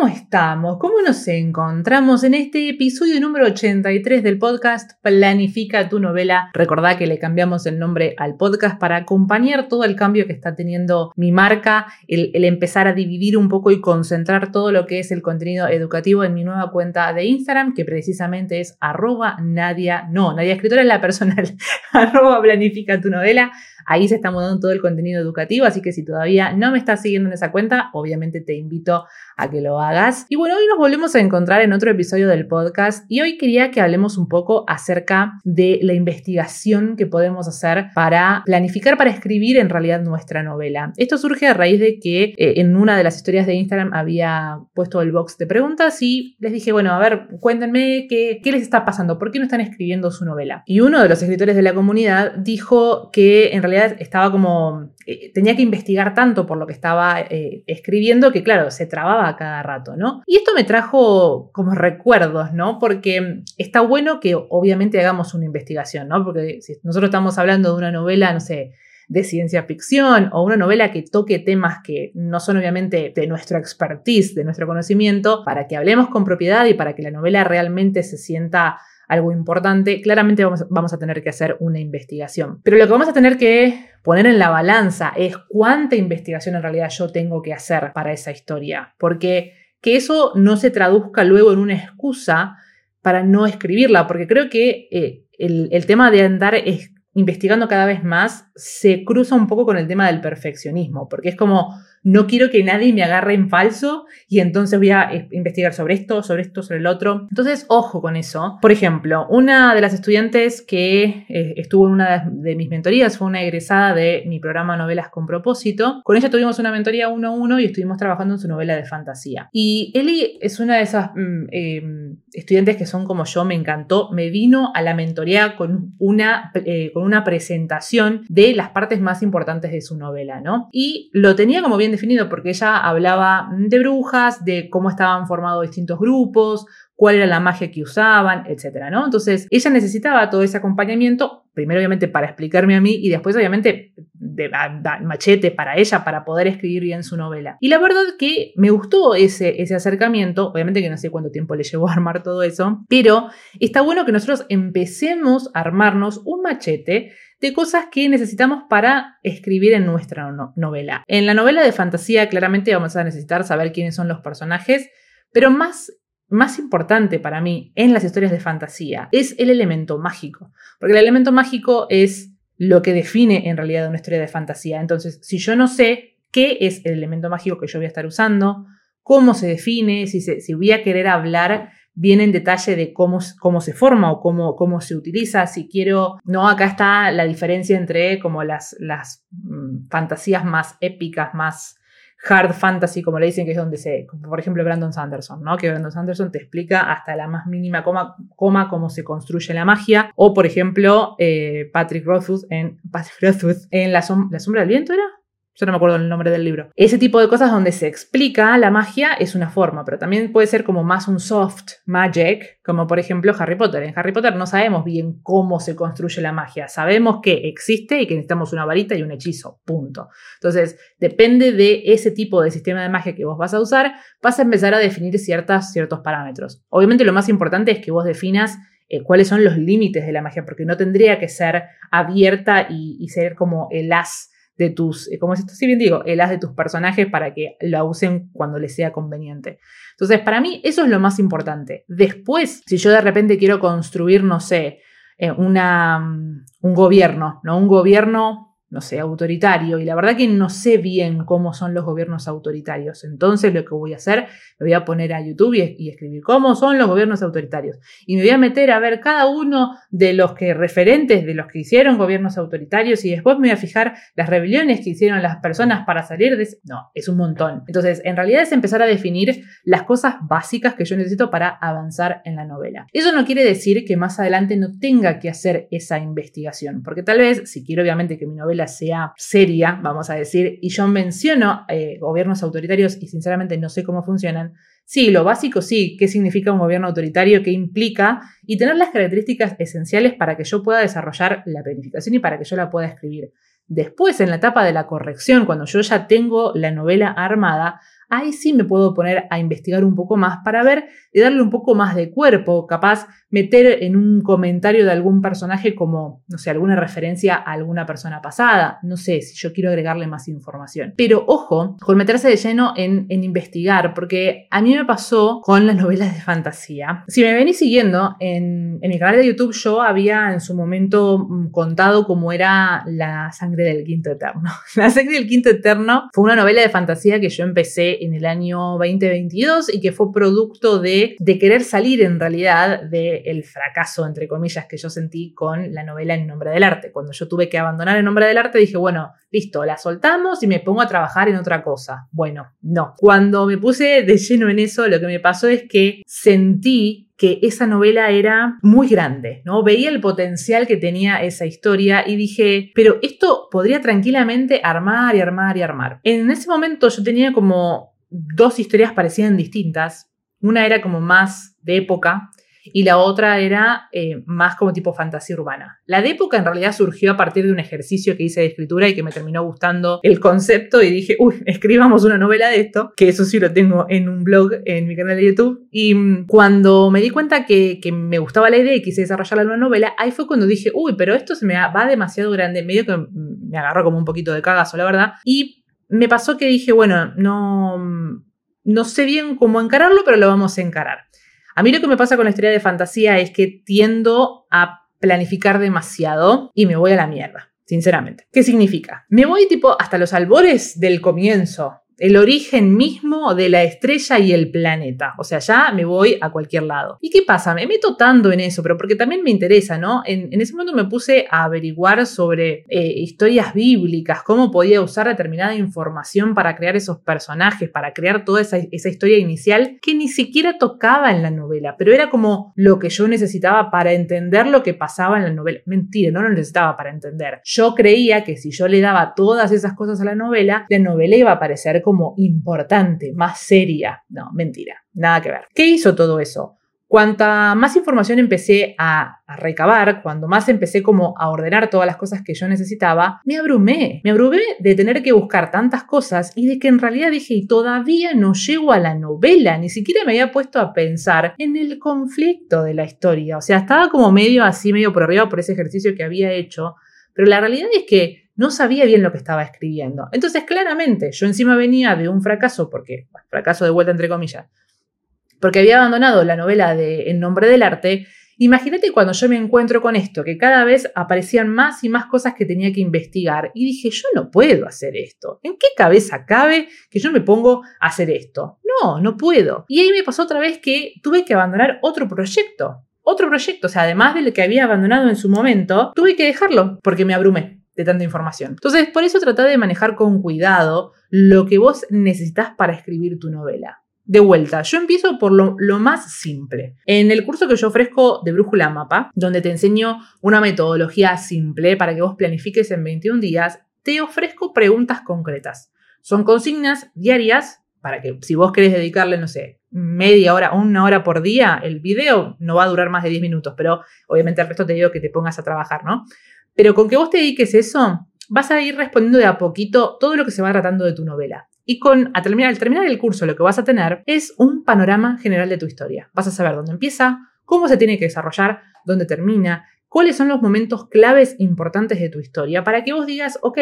¿Cómo estamos? ¿Cómo nos encontramos en este episodio número 83 del podcast Planifica tu novela? Recordá que le cambiamos el nombre al podcast para acompañar todo el cambio que está teniendo mi marca, el, empezar a dividir un poco y concentrar todo lo que es el contenido educativo en mi nueva cuenta de Instagram, que precisamente es Nadia, no, Nadia Escritora es la personal, arroba Planifica tu novela. Ahí se está mudando todo el contenido educativo, así que si todavía no me estás siguiendo en esa cuenta, obviamente te invito a que lo hagas. Y bueno, hoy nos volvemos a encontrar en otro episodio del podcast y hoy quería que hablemos un poco acerca de la investigación que podemos hacer para planificar, para escribir en realidad nuestra novela. Esto surge a raíz de que eh, en una de las historias de Instagram había puesto el box de preguntas y les dije, bueno, a ver, cuéntenme qué, qué les está pasando, por qué no están escribiendo su novela. Y uno de los escritores de la comunidad dijo que en realidad estaba como, eh, tenía que investigar tanto por lo que estaba eh, escribiendo que, claro, se trababa cada rato, ¿no? Y esto me trajo como recuerdos, ¿no? Porque está bueno que obviamente hagamos una investigación, ¿no? Porque si nosotros estamos hablando de una novela, no sé, de ciencia ficción o una novela que toque temas que no son obviamente de nuestro expertise, de nuestro conocimiento, para que hablemos con propiedad y para que la novela realmente se sienta algo importante, claramente vamos, a tener que hacer una investigación. Pero lo que vamos a tener que poner en la balanza es cuánta investigación en realidad yo tengo que hacer para esa historia. Porque que eso no se traduzca luego en una excusa para no escribirla, porque creo que eh, el, el, tema de andar es, investigando cada vez más se cruza un poco con el tema del perfeccionismo, porque es como no quiero que nadie me agarre en falso y entonces voy a eh, investigar sobre esto, sobre esto, sobre el otro. Entonces, ojo con eso. Por ejemplo, una de las estudiantes que eh, estuvo en una de mis mentorías fue una egresada de mi programa Novelas con propósito. Con ella tuvimos una mentoría uno a uno y estuvimos trabajando en su novela de fantasía. Y Eli es una de esas mm, em, estudiantes que son como yo, me encantó. Me vino a la mentoría con una, eh, con una presentación de las partes más importantes de su novela, ¿no? Y lo tenía como bien definido porque ella hablaba de brujas, de cómo estaban formados distintos grupos, cuál era la magia que usaban, etcétera, ¿no? Entonces, ella necesitaba todo ese acompañamiento, primero obviamente para explicarme a mí y después obviamente de, machete para ella para poder escribir bien su novela. Y la verdad que me gustó ese, ese acercamiento, obviamente que no sé cuánto tiempo le llevó a armar todo eso, pero está bueno que nosotros empecemos a armarnos un machete de cosas que necesitamos para escribir en nuestra novela. En la novela de fantasía claramente vamos a necesitar saber quiénes son los personajes, pero más más importante para mí en las historias de fantasía es el elemento mágico, porque el elemento mágico es lo que define en realidad una historia de fantasía. Entonces, si yo no sé qué es el elemento mágico que yo voy a estar usando, cómo se define, si, si voy a querer hablar viene en detalle de cómo, cómo se forma o cómo, cómo se utiliza. Si quiero, no, acá está la diferencia entre como las, las mm, fantasías más épicas, más hard fantasy, como le dicen, que es donde se, por ejemplo, Brandon Sanderson, ¿no? Que Brandon Sanderson te explica hasta la más mínima coma, coma cómo se construye la magia. O, por ejemplo, eh, Patrick Rothfuss en, Patrick Rothfuss en la, la Sombra del Viento, ¿era? Yo no me acuerdo el nombre del libro. Ese tipo de cosas donde se explica la magia es una forma, pero también puede ser como más un soft magic, como por ejemplo Harry Potter. En Harry Potter no sabemos bien cómo se construye la magia. Sabemos que existe y que necesitamos una varita y un hechizo. Punto. Entonces, depende de ese tipo de sistema de magia que vos vas a usar, vas a empezar a definir ciertas, ciertos parámetros. Obviamente lo más importante es que vos definas eh, cuáles son los límites de la magia, porque no tendría que ser abierta y, y ser como el as de tus, eh, como esto si bien digo, el as de tus personajes para que la usen cuando les sea conveniente. Entonces, para mí eso es lo más importante. Después, si yo de repente quiero construir, no sé, eh, una, mm, un gobierno, ¿no? Un gobierno no sé, autoritario. Y la verdad que no sé bien cómo son los gobiernos autoritarios. Entonces lo que voy a hacer, me voy a poner a YouTube y, escribir cómo son los gobiernos autoritarios. Y me voy a meter a ver cada uno de los que referentes de los que hicieron gobiernos autoritarios y después me voy a fijar las rebeliones que hicieron las personas para salir de... No, es un montón. Entonces, en realidad es empezar a definir las cosas básicas que yo necesito para avanzar en la novela. Eso no quiere decir que más adelante no tenga que hacer esa investigación, porque tal vez, si quiero obviamente que mi novela sea seria, vamos a decir, y yo menciono eh, gobiernos autoritarios y sinceramente no sé cómo funcionan, sí, lo básico sí, qué significa un gobierno autoritario, qué implica, y tener las características esenciales para que yo pueda desarrollar la planificación y para que yo la pueda escribir. Después, en la etapa de la corrección, cuando yo ya tengo la novela armada, ahí sí me puedo poner a investigar un poco más para ver y darle un poco más de cuerpo, capaz meter en un comentario de algún personaje como, no sé, alguna referencia a alguna persona pasada, no sé, si yo quiero agregarle más información. Pero ojo, con meterse de lleno en, investigar, porque a mí me pasó con las novelas de fantasía. Si me venís siguiendo, en, mi canal de YouTube yo había en su momento mm, contado cómo era La sangre del quinto eterno. La sangre del quinto eterno fue una novela de fantasía que yo empecé en el año 2022 y que fue producto de, de querer salir en realidad del fracaso, entre comillas, que yo sentí con la novela En nombre del arte. Cuando yo tuve que abandonar En nombre del arte dije, bueno, listo, la soltamos y me pongo a trabajar en otra cosa. Bueno, no. Cuando me puse de lleno en eso, lo que me pasó es que sentí que esa novela era muy grande, ¿no? Veía el potencial que tenía esa historia y dije, pero esto podría tranquilamente armar y armar y armar. En ese momento yo tenía como dos historias parecían distintas. Una era como más de época y la otra era eh, más como tipo fantasía urbana. La de época en realidad surgió a partir de un ejercicio que hice de escritura y que me terminó gustando el concepto y dije, uy, escribamos una novela de esto, que eso sí lo tengo en un blog en mi canal de YouTube. Y mm, cuando me di cuenta que, me gustaba la idea y quise desarrollarla en una novela, ahí fue cuando dije, uy, pero esto se me va demasiado grande, medio que me agarró como un poquito de cagazo, la verdad. Y me pasó que dije, bueno, no, no sé bien cómo encararlo, pero lo vamos a encarar. A mí lo que me pasa con la historia de fantasía es que tiendo a planificar demasiado y me voy a la mierda, sinceramente. ¿Qué significa? Me voy tipo hasta los albores del comienzo el origen mismo de la estrella y el planeta. O sea, ya me voy a cualquier lado. ¿Y qué pasa? Me meto tanto en eso, pero porque también me interesa, ¿no? En, ese momento me puse a averiguar sobre eh, historias bíblicas, cómo podía usar determinada información para crear esos personajes, para crear toda esa, esa historia inicial que ni siquiera tocaba en la novela, pero era como lo que yo necesitaba para entender lo que pasaba en la novela. Mentira, no lo necesitaba para entender. Yo creía que si yo le daba todas esas cosas a la novela, la novela iba a aparecer como como importante, más seria. No, mentira, nada que ver. ¿Qué hizo todo eso? Cuanta más información empecé a, recabar, cuando más empecé como a ordenar todas las cosas que yo necesitaba, me abrumé. Me abrumé de tener que buscar tantas cosas y de que en realidad dije, y todavía no llego a la novela, ni siquiera me había puesto a pensar en el conflicto de la historia. O sea, estaba como medio así, medio por arriba por ese ejercicio que había hecho, pero la realidad es que no sabía bien lo que estaba escribiendo. Entonces, claramente, yo encima venía de un fracaso, porque, fracaso de vuelta entre comillas, porque había abandonado la novela de En nombre del arte. Imagínate cuando yo me encuentro con esto, que cada vez aparecían más y más cosas que tenía que investigar. Y dije, yo no puedo hacer esto. ¿En qué cabeza cabe que yo me pongo a hacer esto? No, no puedo. Y ahí me pasó otra vez que tuve que abandonar otro proyecto. Otro proyecto, o sea, además del que había abandonado en su momento, tuve que dejarlo porque me abrumé tanta información. Entonces, por eso trata de manejar con cuidado lo que vos necesitas para escribir tu novela. De vuelta, yo empiezo por lo, lo, más simple. En el curso que yo ofrezco de Brújula Mapa, donde te enseño una metodología simple para que vos planifiques en 21 días, te ofrezco preguntas concretas. Son consignas diarias para que si vos querés dedicarle, no sé, media hora una hora por día, el video no va a durar más de 10 minutos, pero obviamente al resto te digo que te pongas a trabajar, ¿no? Pero con que vos te dediques eso, vas a ir respondiendo de a poquito todo lo que se va tratando de tu novela. Y con, terminar, al terminar el curso lo que vas a tener es un panorama general de tu historia. Vas a saber dónde empieza, cómo se tiene que desarrollar, dónde termina, cuáles son los momentos claves importantes de tu historia para que vos digas, ok,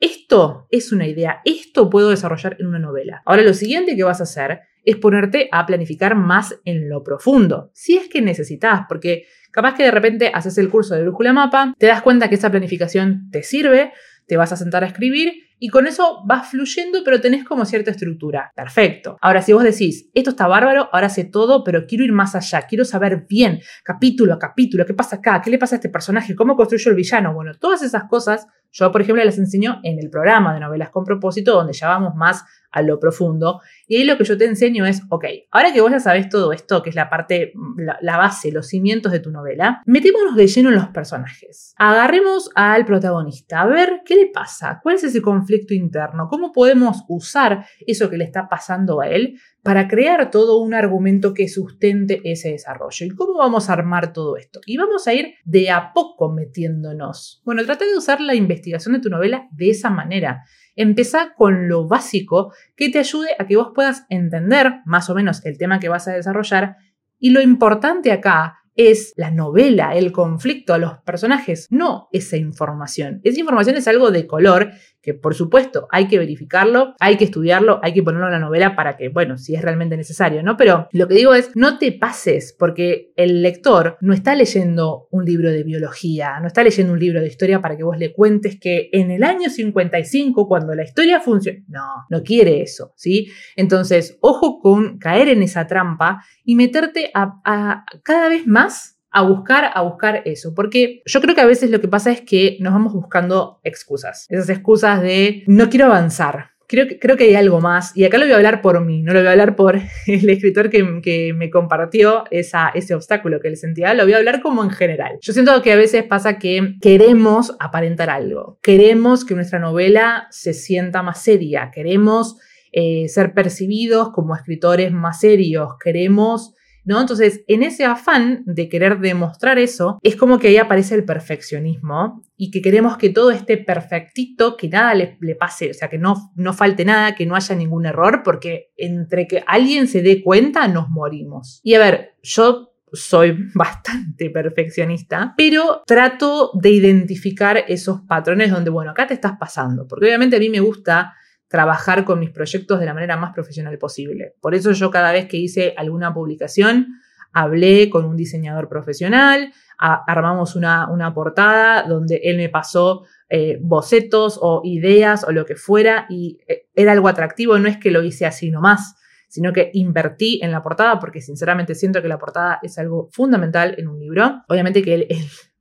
esto es una idea, esto puedo desarrollar en una novela. Ahora lo siguiente que vas a hacer es ponerte a planificar más en lo profundo, si es que necesitas, porque capaz que de repente haces el curso de brújula mapa, te das cuenta que esa planificación te sirve, te vas a sentar a escribir y con eso vas fluyendo, pero tenés como cierta estructura. Perfecto. Ahora, si vos decís, esto está bárbaro, ahora sé todo, pero quiero ir más allá, quiero saber bien, capítulo a capítulo, qué pasa acá, qué le pasa a este personaje, cómo construyo el villano. Bueno, todas esas cosas yo, por ejemplo, las enseño en el programa de novelas con propósito, donde ya vamos más a lo profundo. Y ahí lo que yo te enseño es, ok, ahora que vos ya sabés todo esto, que es la parte, la, base, los cimientos de tu novela, metémonos de lleno en los personajes. Agarremos al protagonista, a ver qué le pasa, cuál es ese conflicto interno, cómo podemos usar eso que le está pasando a él para crear todo un argumento que sustente ese desarrollo. ¿Y cómo vamos a armar todo esto? Y vamos a ir de a poco metiéndonos. Bueno, trata de usar la investigación de tu novela de esa manera. Empezá con lo básico que te ayude a que vos puedas entender más o menos el tema que vas a desarrollar. Y lo importante acá es la novela, el conflicto, los personajes, no esa información. Esa información es algo de color que por supuesto hay que verificarlo, hay que estudiarlo, hay que ponerlo en la novela para que, bueno, si es realmente necesario, ¿no? Pero lo que digo es, no te pases porque el lector no está leyendo un libro de biología, no está leyendo un libro de historia para que vos le cuentes que en el año 55, cuando la historia funciona, no, no quiere eso, ¿sí? Entonces, ojo con caer en esa trampa y meterte a, a cada vez más a buscar, a buscar eso. Porque yo creo que a veces lo que pasa es que nos vamos buscando excusas. Esas excusas de no quiero avanzar. Creo que, creo que hay algo más, y acá lo voy a hablar por mí, no lo voy a hablar por el escritor que, que me compartió esa, ese obstáculo que le sentía, lo voy a hablar como en general. Yo siento que a veces pasa que queremos aparentar algo, queremos que nuestra novela se sienta más seria, queremos eh, ser percibidos como escritores más serios, queremos ¿no? Entonces, en ese afán de querer demostrar eso, es como que ahí aparece el perfeccionismo y que queremos que todo esté perfectito, que nada le, pase, o sea, que no, no falte nada, que no haya ningún error, porque entre que alguien se dé cuenta, nos morimos. Y a ver, yo soy bastante perfeccionista, pero trato de identificar esos patrones donde, bueno, acá te estás pasando, porque obviamente a mí me gusta trabajar con mis proyectos de la manera más profesional posible. Por eso yo cada vez que hice alguna publicación, hablé con un diseñador profesional, armamos una, una, portada donde él me pasó eh, bocetos o ideas o lo que fuera y eh, era algo atractivo, no es que lo hice así nomás, sino que invertí en la portada porque sinceramente siento que la portada es algo fundamental en un libro. Obviamente que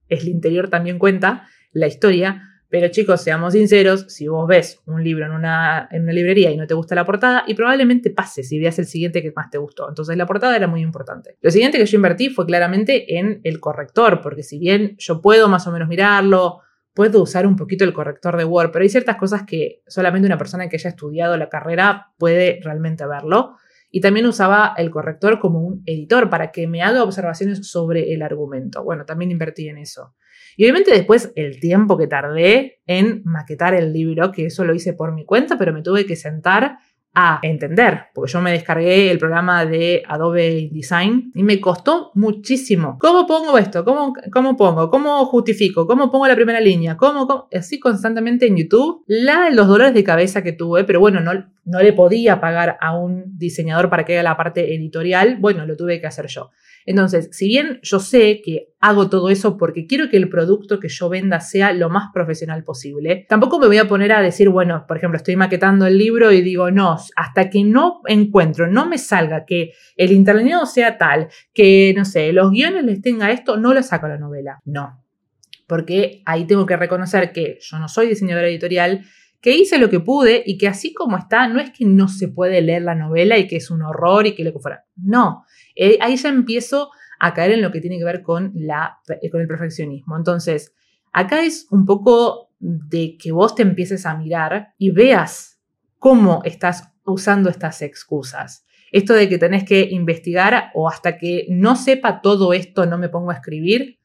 el interior también cuenta la historia, pero chicos, seamos sinceros, si vos ves un libro en una, librería y no te gusta la portada, y probablemente pase si veas el siguiente que más te gustó. Entonces la portada era muy importante. Lo siguiente que yo invertí fue claramente en el corrector, porque si bien yo puedo más o menos mirarlo, puedo usar un poquito el corrector de Word, pero hay ciertas cosas que solamente una persona que haya estudiado la carrera puede realmente verlo. Y también usaba el corrector como un editor para que me haga observaciones sobre el argumento. Bueno, también invertí en eso. Y obviamente después el tiempo que tardé en maquetar el libro, que eso lo hice por mi cuenta, pero me tuve que sentar a entender, porque yo me descargué el programa de Adobe InDesign y me costó muchísimo. ¿Cómo pongo esto? ¿Cómo, cómo pongo? ¿Cómo justifico? ¿Cómo pongo la primera línea? ¿Cómo, Así constantemente en YouTube. La, los dolores de cabeza que tuve, pero bueno, no, no le podía pagar a un diseñador para que haga la parte editorial, bueno, lo tuve que hacer yo. Entonces, si bien yo sé que hago todo eso porque quiero que el producto que yo venda sea lo más profesional posible, tampoco me voy a poner a decir, bueno, por ejemplo, estoy maquetando el libro y digo, no, hasta que no encuentro, no me salga que el interlineado sea tal, que, no sé, los guiones les tenga esto, no lo saco a la novela. No. Porque ahí tengo que reconocer que yo no soy diseñadora editorial, que hice lo que pude y que así como está, no es que no se puede leer la novela y que es un horror y que que fuera. No, eh, ahí ya empiezo a caer en lo que tiene que ver con, la, eh, con el perfeccionismo. Entonces, acá es un poco de que vos te empieces a mirar y veas cómo estás usando estas excusas. Esto de que tenés que investigar o hasta que no sepa todo esto no me pongo a escribir,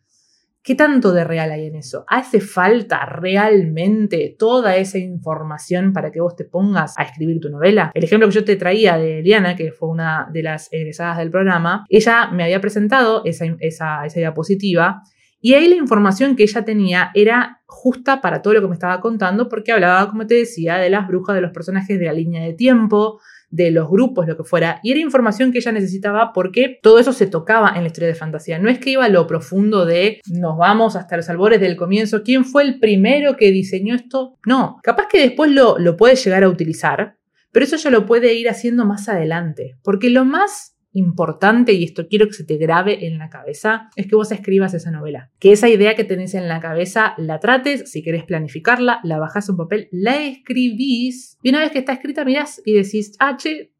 ¿Qué tanto de real hay en eso? ¿Hace falta realmente toda esa información para que vos te pongas a escribir tu novela? El ejemplo que yo te traía de Liana, que fue una de las egresadas del programa, ella me había presentado esa, esa, esa diapositiva y ahí la información que ella tenía era justa para todo lo que me estaba contando porque hablaba, como te decía, de las brujas, de los personajes de la línea de tiempo, de los grupos, lo que fuera, y era información que ella necesitaba porque todo eso se tocaba en la historia de fantasía. No es que iba a lo profundo de nos vamos hasta los albores del comienzo, quién fue el primero que diseñó esto. No, capaz que después lo, lo puede llegar a utilizar, pero eso ya lo puede ir haciendo más adelante, porque lo más importante, y esto quiero que se te grabe en la cabeza, es que vos escribas esa novela. Que esa idea que tenés en la cabeza la trates, si querés planificarla, la bajás en papel, la escribís, y una vez que está escrita mirás y decís, ah, che,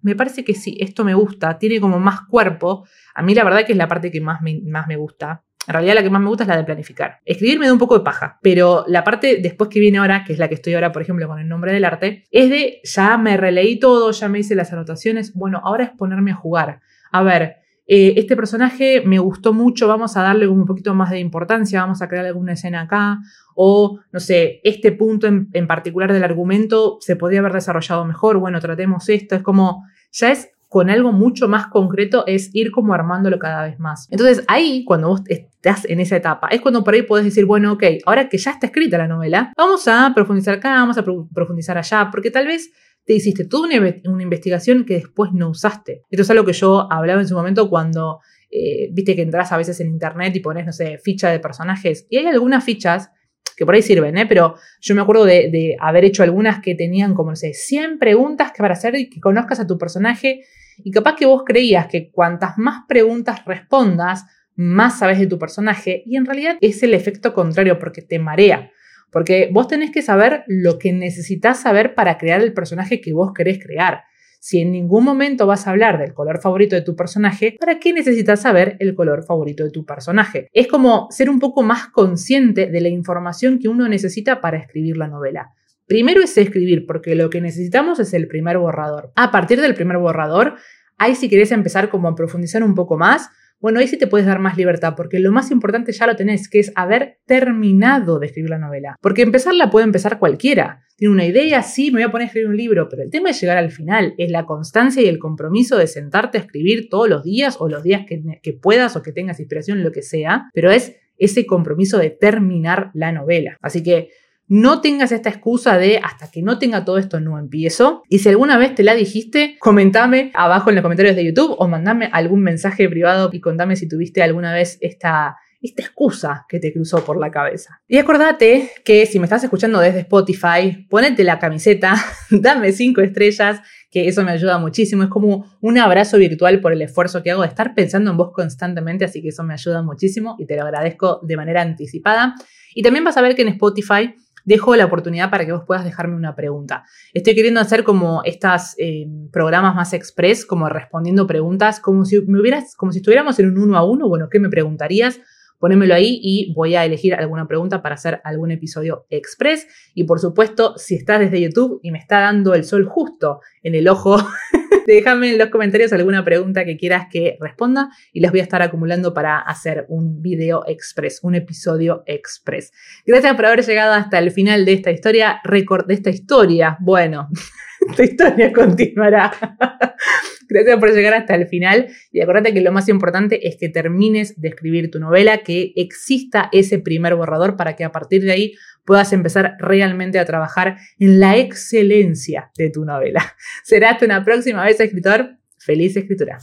me parece que sí, esto me gusta, tiene como más cuerpo. A mí la verdad que es la parte que más me, más me gusta. En realidad la que más me gusta es la de planificar. Escribir me da un poco de paja, pero la parte después que viene ahora, que es la que estoy ahora, por ejemplo, con el nombre del arte, es de ya me releí todo, ya me hice las anotaciones, bueno, ahora es ponerme a jugar. A ver, eh, este personaje me gustó mucho, vamos a darle un poquito más de importancia, vamos a crear alguna escena acá, o no sé, este punto en, en particular del argumento se podría haber desarrollado mejor, bueno, tratemos esto, es como, ya es con algo mucho más concreto es ir como armándolo cada vez más. Entonces ahí, cuando vos estás en esa etapa, es cuando por ahí podés decir, bueno, ok, ahora que ya está escrita la novela, vamos a profundizar acá, vamos a profundizar allá, porque tal vez te hiciste toda una, investigación que después no usaste. Esto es algo que yo hablaba en su momento cuando, eh, viste que entras a veces en internet y pones, no sé, ficha de personajes. Y hay algunas fichas que por ahí sirven, ¿eh? Pero yo me acuerdo de, haber hecho algunas que tenían como, no sé, 100 preguntas que para hacer y que conozcas a tu personaje. Y capaz que vos creías que cuantas más preguntas respondas, más sabes de tu personaje. Y en realidad es el efecto contrario porque te marea. Porque vos tenés que saber lo que necesitas saber para crear el personaje que vos querés crear. Si en ningún momento vas a hablar del color favorito de tu personaje, ¿para qué necesitas saber el color favorito de tu personaje? Es como ser un poco más consciente de la información que uno necesita para escribir la novela. Primero es escribir, porque lo que necesitamos es el primer borrador. A partir del primer borrador, ahí si querés empezar como a profundizar un poco más, bueno, ahí sí te puedes dar más libertad, porque lo más importante ya lo tenés, que es haber terminado de escribir la novela. Porque empezarla puede empezar cualquiera. Tiene una idea, sí, me voy a poner a escribir un libro, pero el tema es llegar al final, es la constancia y el compromiso de sentarte a escribir todos los días o los días que, que puedas o que tengas inspiración, lo que sea, pero es ese compromiso de terminar la novela. Así que no tengas esta excusa de hasta que no tenga todo esto no empiezo. Y si alguna vez te la dijiste, comentame abajo en los comentarios de YouTube o mandame algún mensaje privado y contame si tuviste alguna vez esta, esta excusa que te cruzó por la cabeza. Y acordate que si me estás escuchando desde Spotify, ponete la camiseta, dame cinco estrellas, que eso me ayuda muchísimo. Es como un abrazo virtual por el esfuerzo que hago de estar pensando en vos constantemente, así que eso me ayuda muchísimo y te lo agradezco de manera anticipada. Y también vas a ver que en Spotify dejo la oportunidad para que vos puedas dejarme una pregunta. Estoy queriendo hacer como estos eh, programas más express, como respondiendo preguntas, como si me hubieras, como si estuviéramos en un uno a uno. Bueno, ¿qué me preguntarías? Ponémelo ahí y voy a elegir alguna pregunta para hacer algún episodio express. Y por supuesto, si estás desde YouTube y me está dando el sol justo en el ojo Déjame en los comentarios alguna pregunta que quieras que responda y las voy a estar acumulando para hacer un video express, un episodio express. Gracias por haber llegado hasta el final de esta historia, de esta historia. Bueno, esta historia continuará. Gracias por llegar hasta el final y acuérdate que lo más importante es que termines de escribir tu novela, que exista ese primer borrador para que a partir de ahí puedas empezar realmente a trabajar en la excelencia de tu novela. Será una próxima vez, escritor. Feliz escritura.